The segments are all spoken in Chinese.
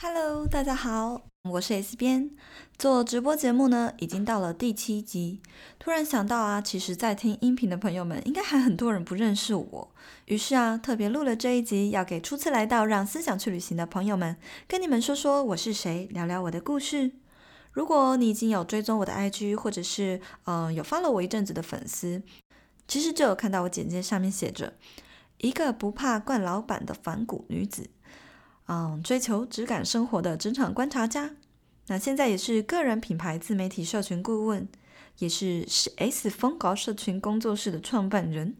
Hello，大家好，我是 S 编。做直播节目呢，已经到了第七集。突然想到啊，其实，在听音频的朋友们，应该还很多人不认识我。于是啊，特别录了这一集，要给初次来到《让思想去旅行》的朋友们，跟你们说说我是谁，聊聊我的故事。如果你已经有追踪我的 IG，或者是嗯、呃、有 follow 我一阵子的粉丝，其实就有看到我简介上面写着一个不怕惯老板的反骨女子。嗯，追求质感生活的职场观察家，那现在也是个人品牌自媒体社群顾问，也是 S 风格社群工作室的创办人。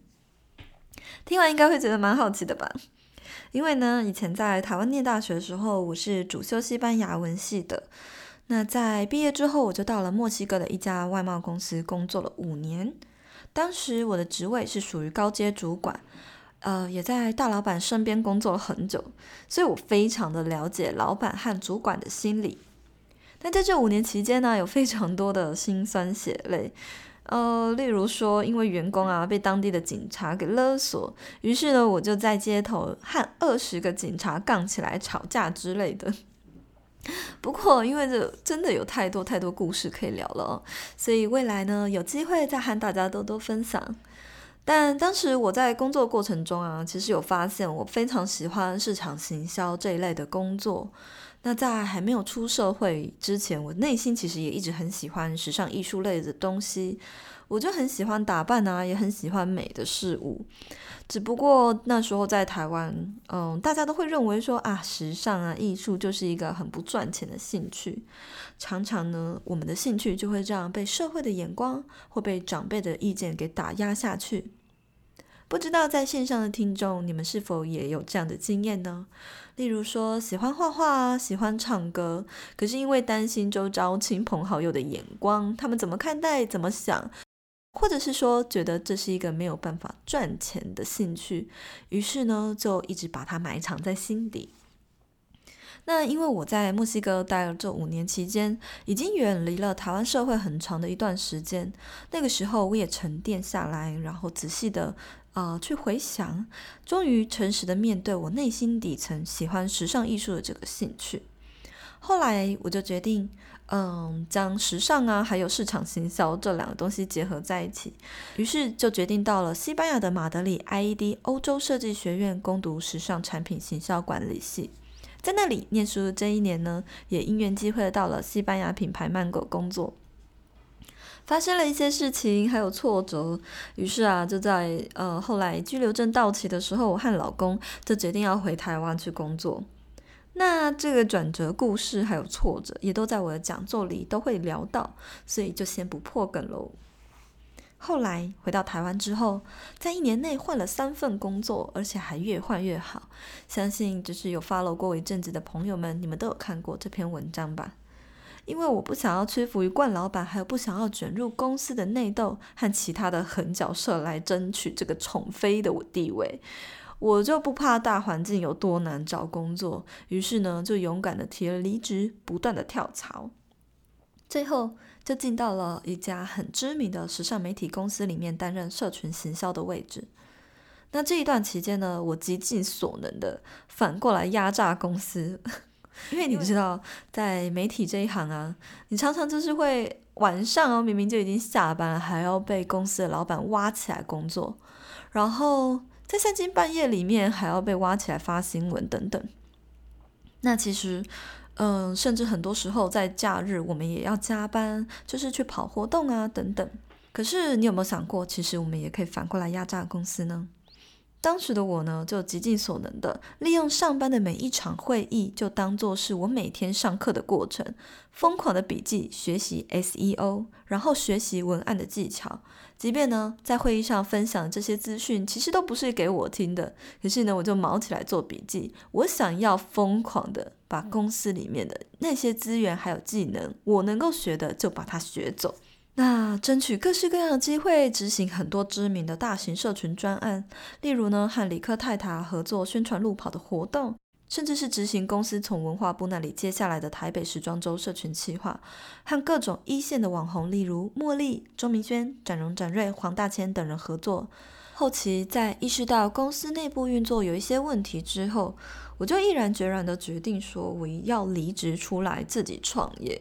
听完应该会觉得蛮好奇的吧？因为呢，以前在台湾念大学的时候，我是主修西班牙文系的。那在毕业之后，我就到了墨西哥的一家外贸公司工作了五年。当时我的职位是属于高阶主管。呃，也在大老板身边工作了很久，所以我非常的了解老板和主管的心理。但在这五年期间呢，有非常多的辛酸血泪。呃，例如说，因为员工啊被当地的警察给勒索，于是呢，我就在街头和二十个警察杠起来吵架之类的。不过，因为这真的有太多太多故事可以聊了，所以未来呢，有机会再和大家多多分享。但当时我在工作过程中啊，其实有发现我非常喜欢市场行销这一类的工作。那在还没有出社会之前，我内心其实也一直很喜欢时尚艺术类的东西。我就很喜欢打扮啊，也很喜欢美的事物。只不过那时候在台湾，嗯，大家都会认为说啊，时尚啊，艺术就是一个很不赚钱的兴趣。常常呢，我们的兴趣就会这样被社会的眼光或被长辈的意见给打压下去。不知道在线上的听众，你们是否也有这样的经验呢？例如说，喜欢画画啊，喜欢唱歌，可是因为担心周遭亲朋好友的眼光，他们怎么看待、怎么想，或者是说觉得这是一个没有办法赚钱的兴趣，于是呢，就一直把它埋藏在心底。那因为我在墨西哥待了这五年期间，已经远离了台湾社会很长的一段时间，那个时候我也沉淀下来，然后仔细的。啊、去回想，终于诚实的面对我内心底层喜欢时尚艺术的这个兴趣。后来我就决定，嗯，将时尚啊，还有市场行销这两个东西结合在一起。于是就决定到了西班牙的马德里 IED 欧洲设计学院攻读时尚产品行销管理系。在那里念书的这一年呢，也因缘机会到了西班牙品牌曼狗工作。发生了一些事情，还有挫折，于是啊，就在呃后来居留证到期的时候，我和老公就决定要回台湾去工作。那这个转折故事还有挫折，也都在我的讲座里都会聊到，所以就先不破梗喽。后来回到台湾之后，在一年内换了三份工作，而且还越换越好。相信就是有 follow 过一阵子的朋友们，你们都有看过这篇文章吧？因为我不想要屈服于冠老板，还有不想要卷入公司的内斗和其他的狠角色来争取这个宠妃的地位，我就不怕大环境有多难找工作，于是呢，就勇敢的提了离职，不断的跳槽，最后就进到了一家很知名的时尚媒体公司里面担任社群行销的位置。那这一段期间呢，我极尽所能的反过来压榨公司。因为你知道，在媒体这一行啊，你常常就是会晚上哦，明明就已经下班了，还要被公司的老板挖起来工作，然后在三更半夜里面还要被挖起来发新闻等等。那其实，嗯、甚至很多时候在假日我们也要加班，就是去跑活动啊等等。可是你有没有想过，其实我们也可以反过来压榨公司呢？当时的我呢，就极尽所能的利用上班的每一场会议，就当做是我每天上课的过程，疯狂的笔记学习 SEO，然后学习文案的技巧。即便呢，在会议上分享这些资讯，其实都不是给我听的，可是呢，我就卯起来做笔记。我想要疯狂的把公司里面的那些资源还有技能，我能够学的，就把它学走。那争取各式各样的机会，执行很多知名的大型社群专案，例如呢，和李克泰塔合作宣传路跑的活动，甚至是执行公司从文化部那里接下来的台北时装周社群企划，和各种一线的网红，例如茉莉、钟明轩、展荣、展瑞、黄大千等人合作。后期在意识到公司内部运作有一些问题之后，我就毅然决然的决定说我要离职出来自己创业，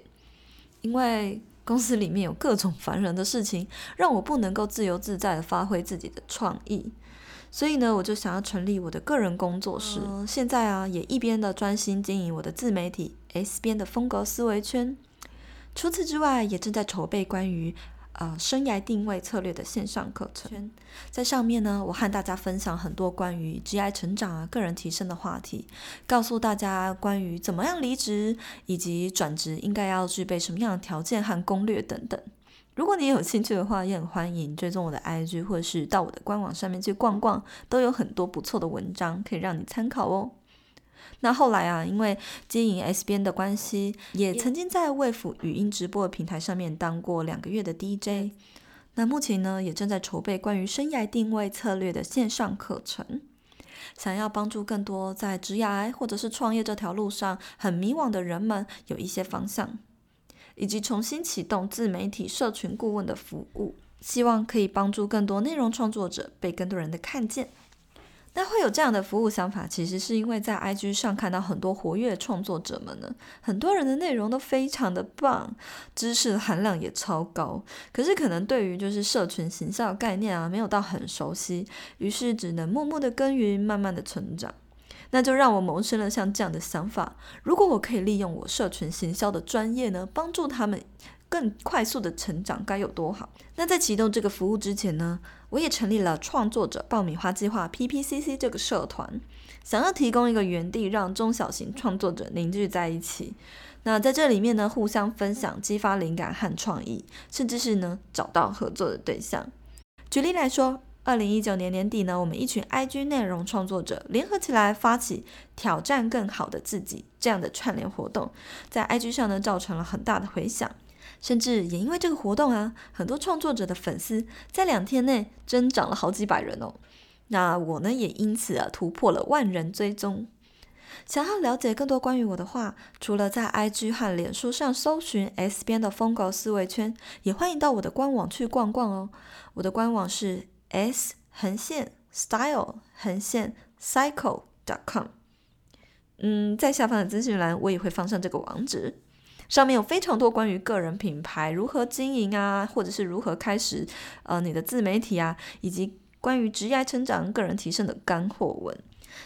因为公司里面有各种烦人的事情，让我不能够自由自在的发挥自己的创意。所以呢，我就想要成立我的个人工作室。呃、现在啊，也一边的专心经营我的自媒体 S 边的风格思维圈。除此之外，也正在筹备关于呃生涯定位策略的线上课程。在上面呢，我和大家分享很多关于 GI 成长啊、个人提升的话题，告诉大家关于怎么样离职以及转职应该要具备什么样的条件和攻略等等。如果你有兴趣的话，也很欢迎追踪我的 IG，或者是到我的官网上面去逛逛，都有很多不错的文章可以让你参考哦。那后来啊，因为经营 S 边的关系，也曾经在 Wave 语音直播的平台上面当过两个月的 DJ。那目前呢，也正在筹备关于生涯定位策略的线上课程，想要帮助更多在职涯或者是创业这条路上很迷惘的人们有一些方向。以及重新启动自媒体社群顾问的服务，希望可以帮助更多内容创作者被更多人的看见。那会有这样的服务想法，其实是因为在 IG 上看到很多活跃创作者们呢，很多人的内容都非常的棒，知识的含量也超高。可是可能对于就是社群行销概念啊，没有到很熟悉，于是只能默默的耕耘，慢慢的成长。那就让我萌生了像这样的想法：如果我可以利用我社群行销的专业呢，帮助他们更快速的成长，该有多好？那在启动这个服务之前呢，我也成立了创作者爆米花计划 （PPCC） 这个社团，想要提供一个园地，让中小型创作者凝聚在一起。那在这里面呢，互相分享、激发灵感和创意，甚至是呢找到合作的对象。举例来说。二零一九年年底呢，我们一群 IG 内容创作者联合起来发起挑战更好的自己这样的串联活动，在 IG 上呢造成了很大的回响，甚至也因为这个活动啊，很多创作者的粉丝在两天内增长了好几百人哦。那我呢也因此啊突破了万人追踪。想要了解更多关于我的话，除了在 IG 和脸书上搜寻 S 边的风格思维圈，也欢迎到我的官网去逛逛哦。我的官网是。s 横线 style 横线 cycle.com，嗯，在下方的资讯栏我也会放上这个网址，上面有非常多关于个人品牌如何经营啊，或者是如何开始呃你的自媒体啊，以及关于职业成长、个人提升的干货文。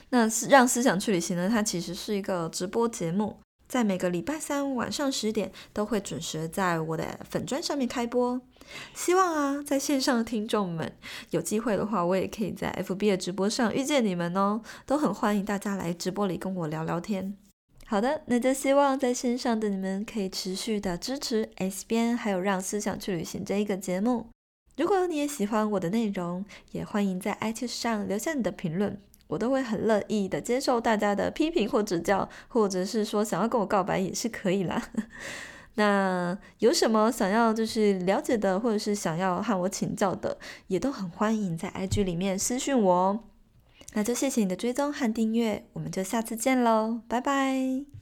那让思想去旅行呢，它其实是一个直播节目。在每个礼拜三晚上十点都会准时在我的粉专上面开播。希望啊，在线上的听众们有机会的话，我也可以在 FB 的直播上遇见你们哦。都很欢迎大家来直播里跟我聊聊天。好的，那就希望在线上的你们可以持续的支持 S 编，还有让思想去旅行这一个节目。如果你也喜欢我的内容，也欢迎在 it 上留下你的评论。我都会很乐意的接受大家的批评或指教，或者是说想要跟我告白也是可以啦。那有什么想要就是了解的，或者是想要和我请教的，也都很欢迎在 IG 里面私讯我哦。那就谢谢你的追踪和订阅，我们就下次见喽，拜拜。